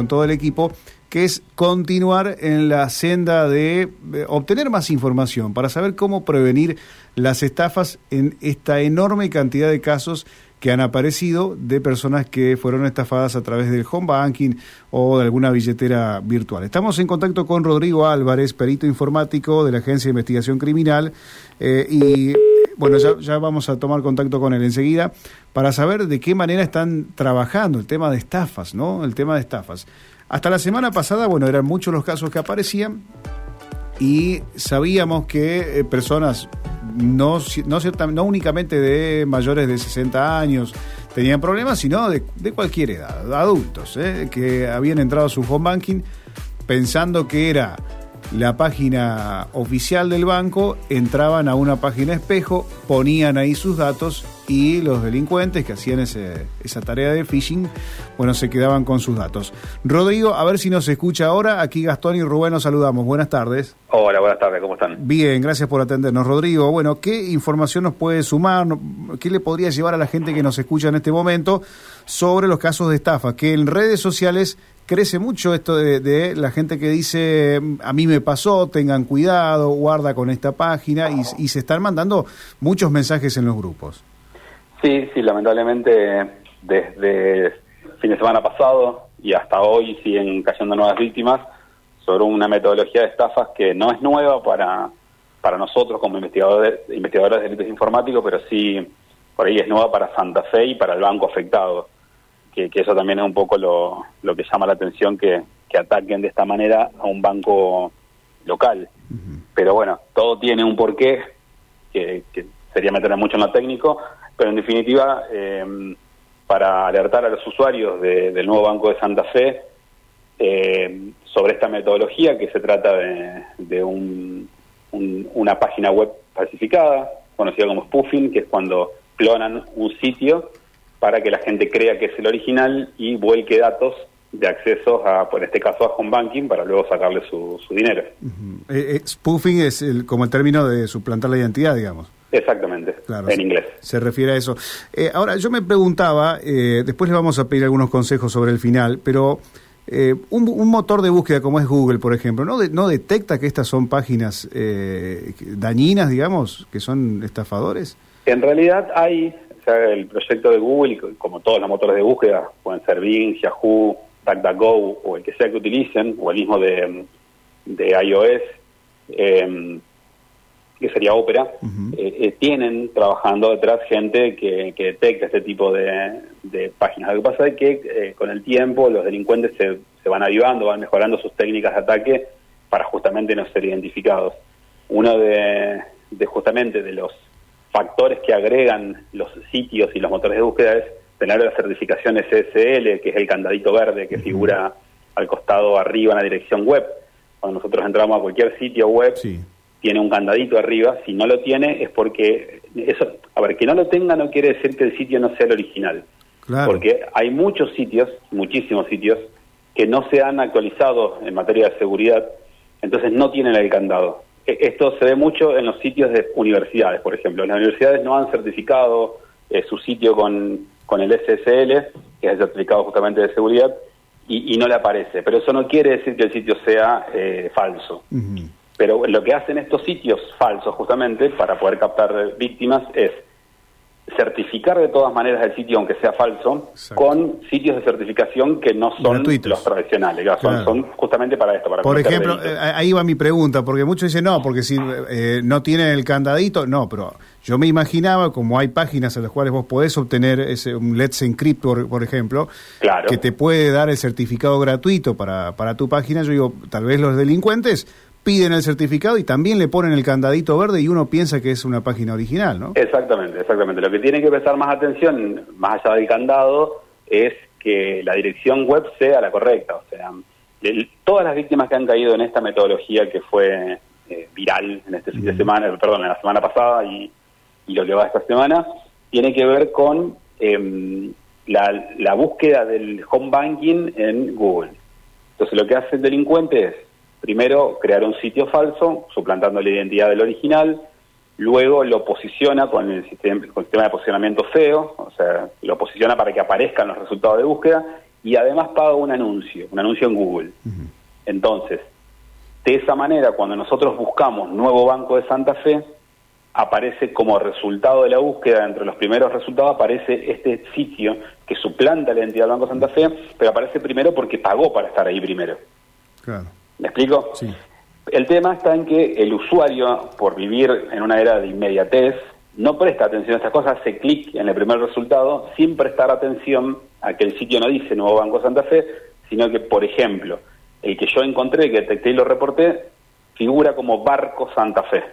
con todo el equipo, que es continuar en la senda de obtener más información para saber cómo prevenir las estafas en esta enorme cantidad de casos que han aparecido de personas que fueron estafadas a través del home banking o de alguna billetera virtual. Estamos en contacto con Rodrigo Álvarez, perito informático de la Agencia de Investigación Criminal, eh, y bueno, ya, vamos a tomar contacto con él enseguida para saber de qué manera están trabajando el tema de estafas, ¿no? El tema de estafas. Hasta la semana pasada, bueno, eran muchos los casos que aparecían y sabíamos que eh, personas no, no, no únicamente de mayores de 60 años tenían problemas, sino de, de cualquier edad, adultos, ¿eh? que habían entrado a su home banking pensando que era la página oficial del banco, entraban a una página espejo, ponían ahí sus datos y los delincuentes que hacían ese, esa tarea de phishing, bueno, se quedaban con sus datos. Rodrigo, a ver si nos escucha ahora. Aquí Gastón y Rubén nos saludamos. Buenas tardes. Hola, buenas tardes, ¿cómo están? Bien, gracias por atendernos. Rodrigo, bueno, ¿qué información nos puede sumar? ¿Qué le podría llevar a la gente que nos escucha en este momento sobre los casos de estafa? Que en redes sociales crece mucho esto de, la gente que dice, a mí me pasó, tengan cuidado, guarda con esta página, y, y, se están mandando muchos mensajes en los grupos. Sí, sí, lamentablemente desde fin de semana pasado y hasta hoy siguen cayendo nuevas víctimas sobre una metodología de estafas que no es nueva para, para nosotros como investigadores, investigadores de delitos informáticos, pero sí por ahí es nueva para Santa Fe y para el banco afectado que, eso también es un poco lo, lo que llama la atención que, que, ataquen de esta manera a un banco local. Pero bueno, todo tiene un porqué, que, que sería meter mucho en lo técnico, pero en definitiva, eh, para alertar a los usuarios del nuevo Banco de Santa Fe eh, sobre esta metodología, que se trata de, de un, una página web falsificada, conocida como spoofing, que es cuando clonan un sitio para que la gente crea que es el original y vuelque datos de acceso a, por este caso, a home banking para luego sacarle su, dinero. Eh, eh, spoofing es el, como el término de suplantar la identidad, digamos. Exactamente, en inglés. Se refiere a eso. Eh, ahora, yo me preguntaba, después le vamos a pedir algunos consejos sobre el final, pero un, un, motor de búsqueda como es Google, por ejemplo, ¿no, no detecta que estas son páginas dañinas, digamos, que son estafadores? En realidad hay el proyecto de Google, como todos los motores de búsqueda, pueden ser Bing, Yahoo, DuckDuckGo o el que sea que utilicen, o el mismo de, de iOS, em, que sería Opera, eh, eh, tienen trabajando detrás gente que, detecta este tipo de, páginas. Lo que pasa es que eh, con el tiempo los delincuentes se, se van avivando, van mejorando sus técnicas de ataque para justamente no ser identificados. Uno de, de justamente de los factores que agregan los sitios y los motores de búsqueda es tener la certificación SSL, que es el candadito verde que figura al costado arriba en la dirección web. Cuando nosotros entramos a cualquier sitio web, tiene un candadito arriba. Si no lo tiene es porque eso, a ver, que no lo tenga no quiere decir que el sitio no sea el original. Porque hay muchos sitios, muchísimos sitios, que no se han actualizado en materia de seguridad, entonces no tienen el candado. E, esto se ve mucho en los sitios de universidades, por ejemplo. Las universidades no han certificado eh, su sitio con, con el SSL, que es el certificado justamente de seguridad, y, no le aparece. Pero eso no quiere decir que el sitio sea eh, falso. Pero lo que hacen estos sitios falsos justamente para poder captar víctimas es certificar de todas maneras el sitio, aunque sea falso, con sitios de certificación que no son los tradicionales, son, justamente para esto. Para Por ejemplo, eh, ahí va mi pregunta, porque muchos dicen, no, porque si eh, no tienen el candadito, no, pero yo me imaginaba, como hay páginas en las cuales vos podés obtener ese, un Let's Encrypt, por, ejemplo, que te puede dar el certificado gratuito para, para tu página, yo digo, tal vez los delincuentes piden el certificado y también le ponen el candadito verde y uno piensa que es una página original, ¿no? Exactamente, exactamente. Lo que tiene que prestar más atención, más allá del candado, es que la dirección web sea la correcta. O sea, todas las víctimas que han caído en esta metodología que fue eh, viral en este fin de semana, perdón, en la semana pasada y, lo que va esta semana, tiene que ver con em, la, la búsqueda del home banking en Google. Entonces lo que hace el delincuente es Primero, crear un sitio falso, suplantando la identidad del original. Luego lo posiciona con el sistema, con el sistema de posicionamiento SEO, o sea, lo posiciona para que aparezcan los resultados de búsqueda. y además paga un anuncio, un anuncio en Google. Entonces, de esa manera, cuando nosotros buscamos nuevo Banco de Santa Fe, aparece como resultado de la búsqueda, entre los primeros resultados aparece este sitio que suplanta la entidad del Banco Santa Fe, pero aparece primero porque pagó para estar ahí primero. Claro. ¿Me explico? Sí. El tema está en que el usuario, por vivir en una era de inmediatez, no presta atención a estas cosas, hace clic en el primer resultado sin prestar atención a que el sitio no dice Nuevo Banco Santa Fe, sino que, por ejemplo, el que yo encontré, que detecté y lo reporté, figura como Barco Santa Fe.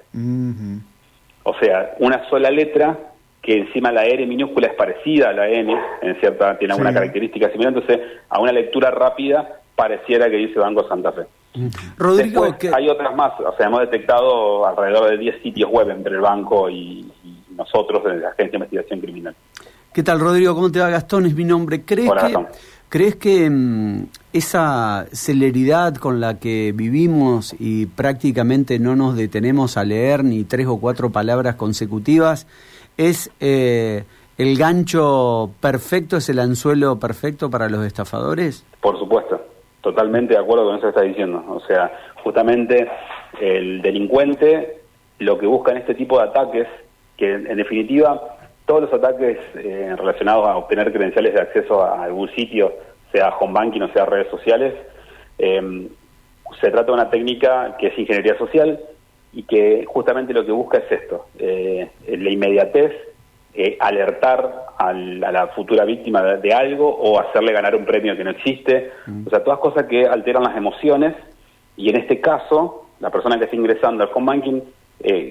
O sea, una sola letra que encima la R minúscula es parecida a la N, en cierta, tiene alguna característica similar, entonces a una lectura rápida pareciera que dice Banco Santa Fe. Rodrigo, hay otras más, o sea, hemos detectado alrededor de 10 sitios web entre el banco y, nosotros en la Agencia de Investigación Criminal. ¿Qué tal, Rodrigo? ¿Cómo te va? Gastón es mi nombre. ¿Crees que, ¿crees que mm, esa celeridad con la que vivimos y prácticamente no nos detenemos a leer ni tres o cuatro palabras consecutivas es eh, el gancho perfecto, es el anzuelo perfecto para los estafadores? Por supuesto, totalmente de acuerdo con eso que está diciendo. O sea, justamente el delincuente lo que busca en este tipo de ataques, que en definitiva todos los ataques eh, relacionados a obtener credenciales de acceso a algún sitio, sea home banking o sea redes sociales, eh, se trata de una técnica que es ingeniería social y que justamente lo que busca es esto, eh, la inmediatez, alertar a la futura víctima de, algo o hacerle ganar un premio que no existe, mm. o sea, todas cosas que alteran las emociones y en este caso, la persona que está ingresando al home banking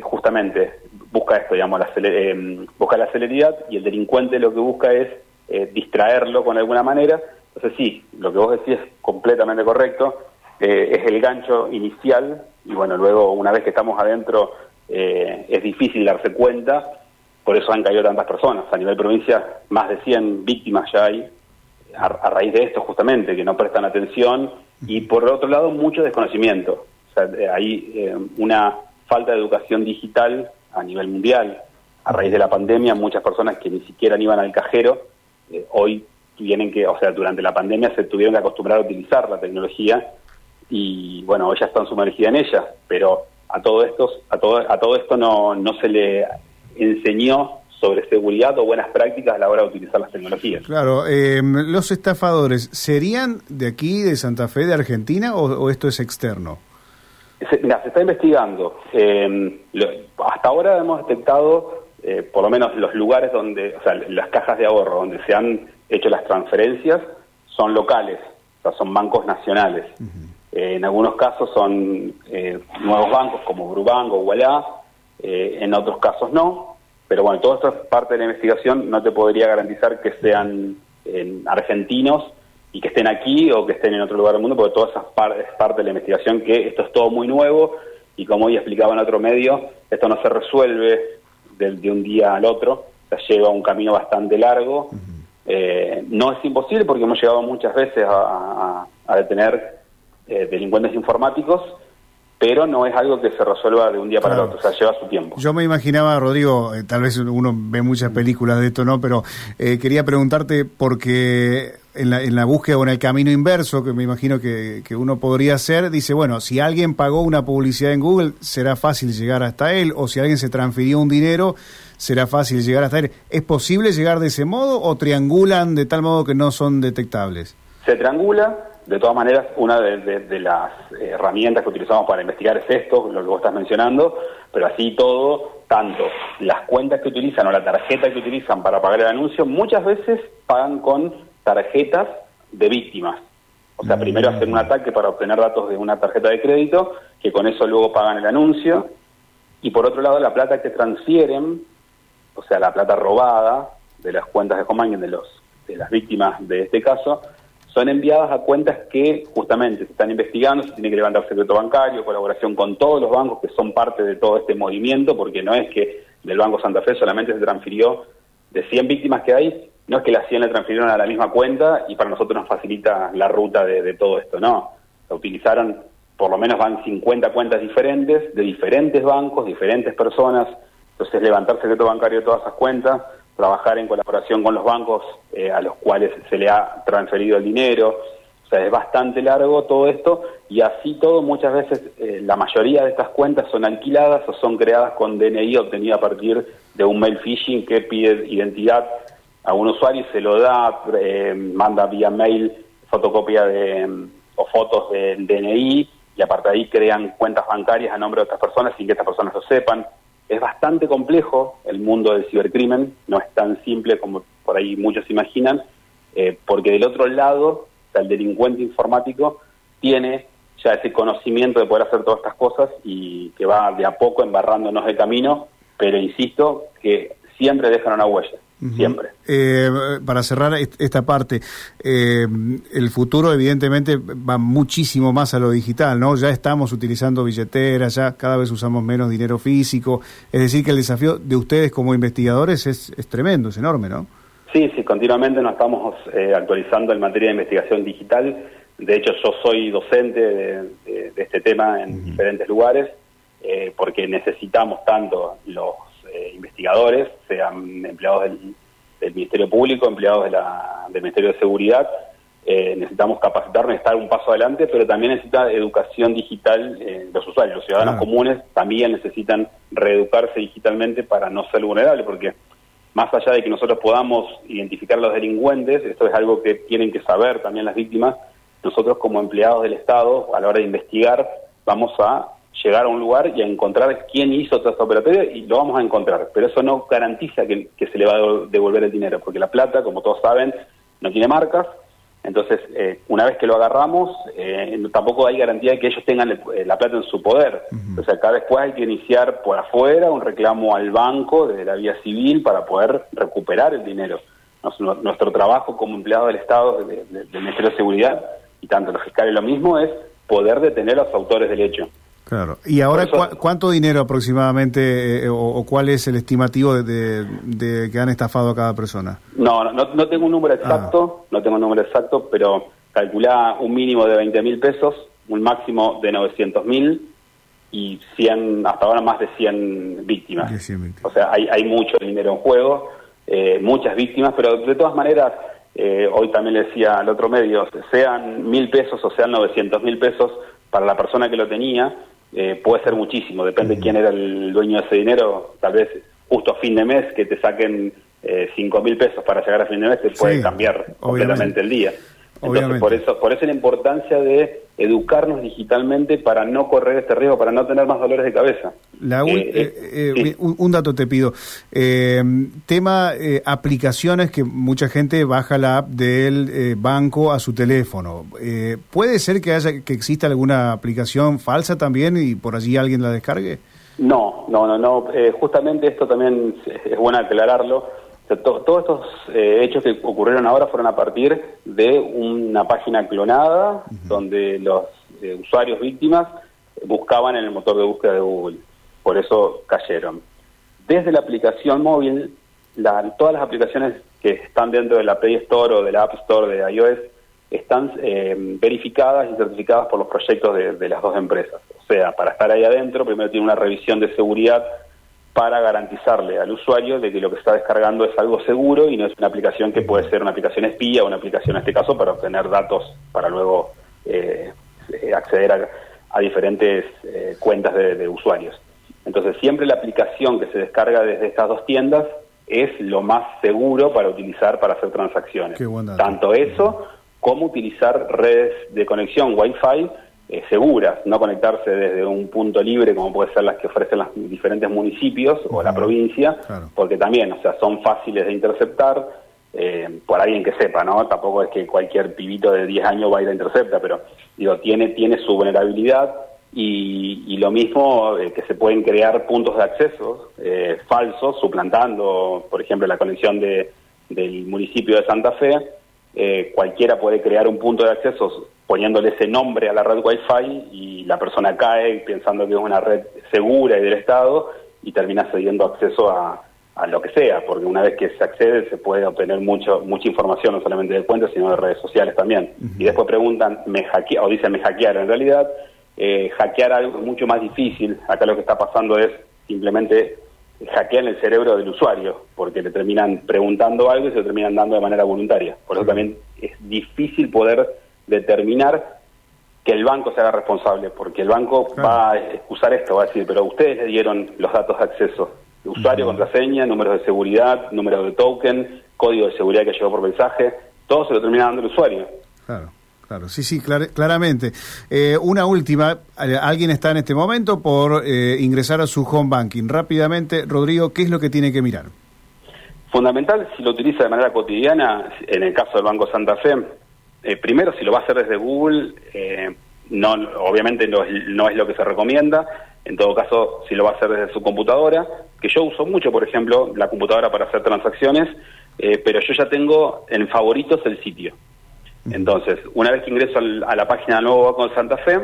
justamente busca esto, digamos, la eh, busca la celeridad y el delincuente lo que busca es eh, distraerlo con alguna manera. Entonces sí, lo que vos decís es completamente correcto, eh, es el gancho inicial y bueno, luego una vez que estamos adentro es difícil darse cuenta, por eso han caído tantas personas. A nivel provincia, más de 100 víctimas ya hay a, raíz de esto justamente, que no prestan atención y por otro lado mucho desconocimiento. O sea, hay una falta de educación digital a nivel mundial. A raíz de la pandemia, muchas personas que ni siquiera iban al cajero, eh, hoy tienen que, o sea, durante la pandemia se tuvieron que acostumbrar a utilizar la tecnología y bueno, ya están sumergidas en ella, pero a todo esto, a todo, a todo esto no, no se le enseñó sobre seguridad o buenas prácticas a la hora de utilizar las tecnologías. Claro, eh, los estafadores, ¿serían de aquí, de Santa Fe, de Argentina, o esto es externo? Se, mira, se está investigando. Eh, hasta ahora hemos detectado, eh, por lo menos los lugares donde, o sea, las cajas de ahorro donde se han hecho las transferencias son locales, o sea, son bancos nacionales. Eh, en algunos casos son nuevos bancos como Brubanco o Wallah, en otros casos no. Pero bueno, todo esto es parte de la investigación, no te podría garantizar que sean argentinos y que estén aquí o que estén en otro lugar del mundo, porque toda esa es parte de la investigación, que esto es todo muy nuevo y como hoy explicaba en otro medio, esto no se resuelve de, un día al otro, o lleva un camino bastante largo. Eh, no es imposible porque hemos llegado muchas veces a, detener eh, delincuentes informáticos, pero no es algo que se resuelva de un día para el otro, o sea, lleva su tiempo. Yo me imaginaba, Rodrigo, eh, tal vez uno ve muchas películas de esto, ¿no? Pero quería preguntarte porque en la, en la búsqueda o en el camino inverso, que me imagino que, que, uno podría hacer, dice, bueno, si alguien pagó una publicidad en Google, será fácil llegar hasta él, o si alguien se transfirió un dinero, será fácil llegar hasta él. ¿Es posible llegar de ese modo o triangulan de tal modo que no son detectables? Se triangula, de todas maneras, una de, las herramientas que utilizamos para investigar es esto, lo que vos estás mencionando, pero así todo, tanto las cuentas que utilizan o la tarjeta que utilizan para pagar el anuncio, muchas veces pagan con tarjetas de víctimas. O sea, primero hacen un ataque para obtener datos de una tarjeta de crédito, que con eso luego pagan el anuncio, y por otro lado la plata que transfieren, o sea, la plata robada de las cuentas de home de los de las víctimas de este caso, son enviadas a cuentas que justamente se están investigando, se tiene que levantar secreto bancario, colaboración con todos los bancos que son parte de todo este movimiento, porque no es que del Banco Santa Fe solamente se transfirió de 100 víctimas que hay, no es que la 100 le transfirieron a la misma cuenta y para nosotros nos facilita la ruta de, todo esto, no. La utilizaron, por lo menos van 50 cuentas diferentes, de diferentes bancos, diferentes personas, entonces levantar secreto bancario de todas esas cuentas, trabajar en colaboración con los bancos eh, a los cuales se le ha transferido el dinero. O sea, es bastante largo todo esto y así todo muchas veces eh, la mayoría de estas cuentas son alquiladas o son creadas con DNI obtenido a partir de un mail phishing que pide identidad a un usuario y se lo da, eh, manda vía mail fotocopia de, o fotos del DNI y aparte de ahí crean cuentas bancarias a nombre de otras personas sin que estas personas lo sepan. Es bastante complejo el mundo del cibercrimen, no es tan simple como por ahí muchos imaginan, eh, porque del otro lado, el delincuente informático tiene ya ese conocimiento de poder hacer todas estas cosas y que va de a poco embarrándonos de camino, pero insisto que siempre dejan una huella siempre. Eh, para cerrar esta parte, eh, el futuro evidentemente va muchísimo más a lo digital, ¿no? Ya estamos utilizando billeteras, ya cada vez usamos menos dinero físico, es decir que el desafío de ustedes como investigadores es, es tremendo, es enorme, ¿no? Sí, sí, continuamente nos estamos eh, actualizando en materia de investigación digital. De hecho, yo soy docente de, este tema en diferentes lugares, porque necesitamos tanto los investigadores, sean empleados del, Ministerio Público, empleados de la, del Ministerio de Seguridad. Eh, necesitamos capacitarnos, estar un paso adelante, pero también necesita educación digital eh, los usuarios, los ciudadanos comunes también necesitan reeducarse digitalmente para no ser vulnerables, porque más allá de que nosotros podamos identificar a los delincuentes, esto es algo que tienen que saber también las víctimas, nosotros como empleados del Estado, a la hora de investigar, vamos a llegar a un lugar y a encontrar quién hizo toda esta operatoria y lo vamos a encontrar. Pero eso no garantiza que, se le va a devolver el dinero, porque la plata, como todos saben, no tiene marcas. Entonces, eh, una vez que lo agarramos, eh, tampoco hay garantía de que ellos tengan eh, la plata en su poder. O sea, cada después hay que iniciar por afuera un reclamo al banco de la vía civil para poder recuperar el dinero. nuestro trabajo como empleado del Estado, del Ministerio de Seguridad, y tanto los fiscales lo mismo, es poder detener a los autores del hecho. Claro. ¿Y ahora cuánto dinero aproximadamente eh, o, cuál es el estimativo de, que han estafado a cada persona? No, no, no tengo un número exacto, ah. no tengo un número exacto, pero calcula un mínimo de 20 mil pesos, un máximo de 900 mil y 100, hasta ahora más de 100 víctimas. O sea, hay, hay mucho dinero en juego, eh, muchas víctimas, pero de todas maneras, eh, hoy también le decía al otro medio, sean mil pesos o sean 900 mil pesos, para la persona que lo tenía, eh, puede ser muchísimo, depende de quién era el dueño de ese dinero, tal vez justo a fin de mes que te saquen eh, cinco mil pesos para llegar a fin de mes te puede cambiar completamente el día. Entonces, por eso, por eso la importancia de educarnos digitalmente para no correr este riesgo, para no tener más dolores de cabeza. Eh, eh, un, dato te pido. tema aplicaciones que mucha gente baja la app del banco a su teléfono. ¿Puede ser que haya que exista alguna aplicación falsa también y por allí alguien la descargue? No, no, no, no. justamente esto también es bueno aclararlo todos estos eh, hechos que ocurrieron ahora fueron a partir de una página clonada donde los eh, usuarios víctimas buscaban en el motor de búsqueda de Google. Por eso cayeron. Desde la aplicación móvil, todas las aplicaciones que están dentro de la Play Store o de la App Store de iOS están eh, verificadas y certificadas por los proyectos de, de las dos empresas. O sea, para estar ahí adentro, primero tiene una revisión de seguridad para garantizarle al usuario de que lo que está descargando es algo seguro y no es una aplicación que puede ser una aplicación espía o una aplicación en este caso para obtener datos para luego eh, eh, acceder a, diferentes eh, cuentas de, usuarios. Entonces siempre la aplicación que se descarga desde estas dos tiendas es lo más seguro para utilizar para hacer transacciones. Tanto eso como utilizar redes de conexión Wi-Fi eh, seguras, no conectarse desde un punto libre como puede ser las que ofrecen los diferentes municipios o la provincia, porque también, o sea, son fáciles de interceptar eh, por alguien que sepa, ¿no? Tampoco es que cualquier pibito de 10 años va a ir a interceptar, pero digo, tiene, tiene su vulnerabilidad y, lo mismo eh, que se pueden crear puntos de acceso falsos, suplantando, por ejemplo, la conexión de, del municipio de Santa Fe, cualquiera puede crear un punto de acceso poniéndole ese nombre a la red Wi-Fi y la persona cae pensando que es una red segura y del Estado y termina cediendo acceso a, lo que sea, porque una vez que se accede se puede obtener mucho, mucha información, no solamente de cuentas, sino de redes sociales también. Y después preguntan, me hackea, o dicen me hackearon. En realidad, eh, hackear algo mucho más difícil. Acá lo que está pasando es simplemente hackean el cerebro del usuario, porque le terminan preguntando algo y se lo terminan dando de manera voluntaria. Por eso también es difícil poder determinar que el banco se haga responsable, porque el banco va a excusar esto, va a decir, pero ustedes le dieron los datos de acceso, usuario, contraseña, números de seguridad, número de token, código de seguridad que llegó por mensaje, todo se lo termina dando el usuario. Claro. Claro, sí, sí, claramente. Eh, una última, alguien está en este momento por eh, ingresar a su home banking. Rápidamente, Rodrigo, ¿qué es lo que tiene que mirar? Fundamental, si lo utiliza de manera cotidiana, en el caso del Banco Santa Fe, eh, primero, si lo va a hacer desde Google, no, obviamente no no es lo que se recomienda. En todo caso, si lo va a hacer desde su computadora, que yo uso mucho, por ejemplo, la computadora para hacer transacciones, pero yo ya tengo en favoritos el sitio. Entonces, una vez que ingreso a la página del nuevo Banco de Santa Fe,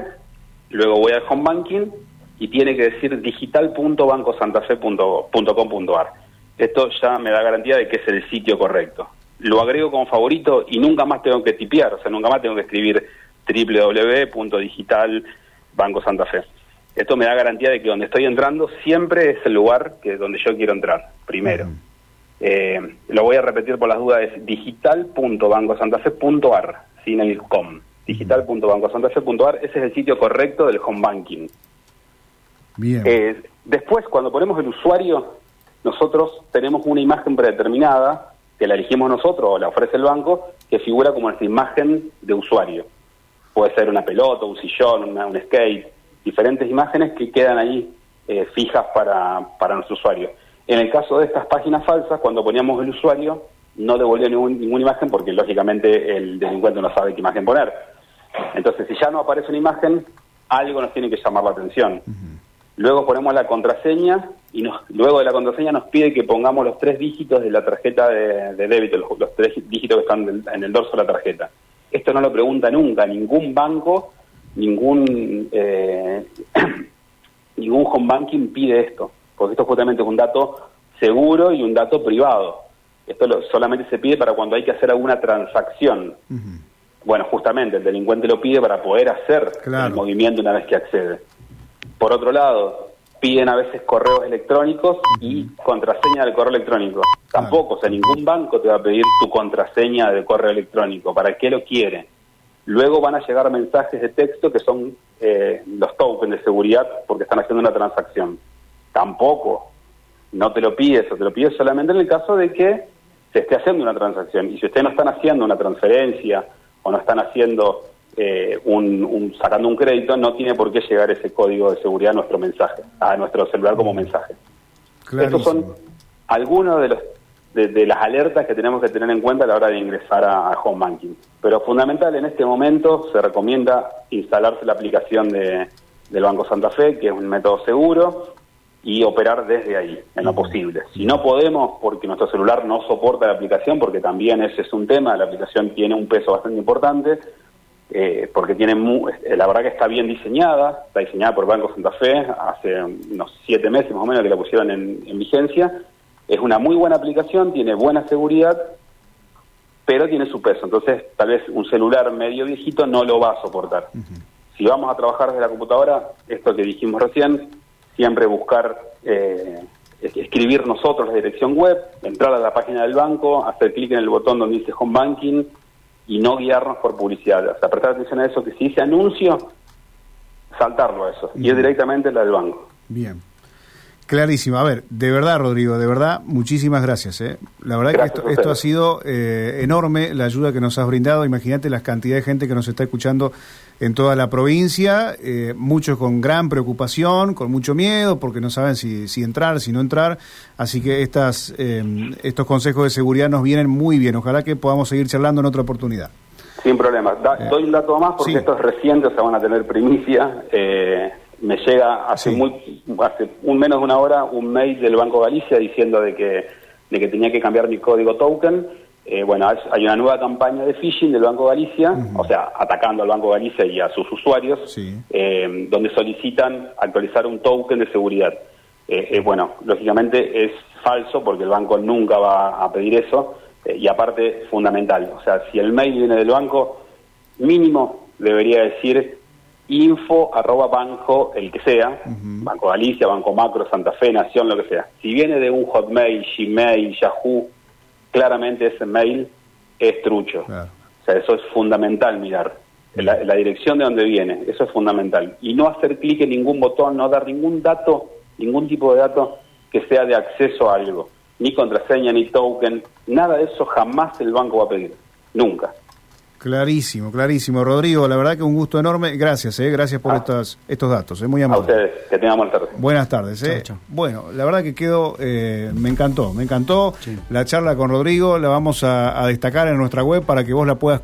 luego voy al home banking y tiene que decir digital.bancosantafe.com.ar. Esto ya me da garantía de que es el sitio correcto. Lo agrego como favorito y nunca más tengo que tipear, o sea, nunca más tengo que escribir www.digitalbancosantafe. Esto me da garantía de que donde estoy entrando siempre es el lugar que donde yo quiero entrar, primero. Eh, lo voy a repetir por las dudas, es digital.bancosantafe.ar, sin el com. Digital.bancosantafe.ar, ese es el sitio correcto del home banking. Bien. Eh, después, cuando ponemos el usuario, nosotros tenemos una imagen predeterminada, que la elegimos nosotros o la ofrece el banco, que figura como nuestra imagen de usuario. Puede ser una pelota, un sillón, un skate, diferentes imágenes que quedan ahí eh, fijas para, para nuestro usuario. En el caso de estas páginas falsas, cuando poníamos el usuario, no devolvió ninguna imagen porque lógicamente el delincuente no sabe qué imagen poner. Entonces, si ya no aparece una imagen, algo nos tiene que llamar la atención. Luego ponemos la contraseña y luego de la contraseña nos pide que pongamos los tres dígitos de la tarjeta de, débito, los, tres dígitos que están en el dorso de la tarjeta. Esto no lo pregunta nunca ningún banco, ningún eh, ningún home banking pide esto porque esto justamente es un dato seguro y un dato privado. Esto solamente se pide para cuando hay que hacer alguna transacción. Bueno, justamente el delincuente lo pide para poder hacer el movimiento una vez que accede. Por otro lado, piden a veces correos electrónicos y contraseña del correo electrónico. Tampoco, o sea, ningún banco te va a pedir tu contraseña de correo electrónico. ¿Para qué lo quiere? Luego van a llegar mensajes de texto que son eh, los tokens de seguridad porque están haciendo una transacción tampoco. No te lo pides o te lo pides solamente en el caso de que se esté haciendo una transacción. Y si ustedes no están haciendo una transferencia o no están haciendo eh, un, sacando un crédito, no tiene por qué llegar ese código de seguridad a nuestro mensaje, a nuestro celular como mensaje. Estos son algunos de los de, las alertas que tenemos que tener en cuenta a la hora de ingresar a, a, Home Banking. Pero fundamental en este momento se recomienda instalarse la aplicación de, del Banco Santa Fe, que es un método seguro, y operar desde ahí, en lo posible. Si no podemos, porque nuestro celular no soporta la aplicación, porque también ese es un tema, la aplicación tiene un peso bastante importante, eh, porque tiene eh, la verdad que está bien diseñada, está diseñada por Banco Santa Fe, hace unos siete meses más o menos que la pusieron en, vigencia, es una muy buena aplicación, tiene buena seguridad, pero tiene su peso, entonces tal vez un celular medio viejito no lo va a soportar. Si vamos a trabajar desde la computadora, esto que dijimos recién, siempre buscar eh, escribir nosotros la dirección web, entrar a la página del banco, hacer clic en el botón donde dice Home Banking y no guiarnos por publicidad. O sea, prestar atención a eso, que si dice anuncio, saltarlo a eso, y ir directamente la del banco. Bien. Clarísimo. A ver, de verdad, Rodrigo, de verdad, muchísimas gracias. ¿eh? La verdad que esto, ha sido eh, enorme, la ayuda que nos has brindado. Imagínate la cantidad de gente que nos está escuchando en toda la provincia, eh, muchos con gran preocupación, con mucho miedo, porque no saben si, si entrar, si no entrar. Así que estas, estos consejos de seguridad nos vienen muy bien. Ojalá que podamos seguir charlando en otra oportunidad. Sin problema. doy un dato más porque estos recientes se van a tener primicia me llega hace muy hace un menos de una hora un mail del Banco Galicia diciendo de que de que tenía que cambiar mi código token. Eh, bueno hay una nueva campaña de phishing del Banco Galicia o sea atacando al Banco Galicia y a sus usuarios eh, donde solicitan actualizar un token de seguridad. Eh, bueno lógicamente es falso porque el banco nunca va a pedir eso y aparte fundamental. O sea si el mail viene del banco mínimo debería decir info arroba banco, el que sea, Banco Galicia, Banco Macro, Santa Fe, Nación, lo que sea. Si viene de un Hotmail, Gmail, Yahoo, claramente ese mail es trucho. O sea, eso es fundamental mirar. La, la, dirección de donde viene, eso es fundamental. Y no hacer clic en ningún botón, no dar ningún dato, ningún tipo de dato que sea de acceso a algo. Ni contraseña, ni token, nada de eso jamás el banco va a pedir. Nunca. Clarísimo, clarísimo. Rodrigo, la verdad que un gusto enorme. Gracias, eh, gracias por ah. estos, estos datos. Es eh, muy amable. A ustedes, que tengan buenas tardes. Buenas tardes. Eh. Bueno, la verdad que quedó, eh, me encantó, me encantó la charla con Rodrigo. La vamos a, a, destacar en nuestra web para que vos la puedas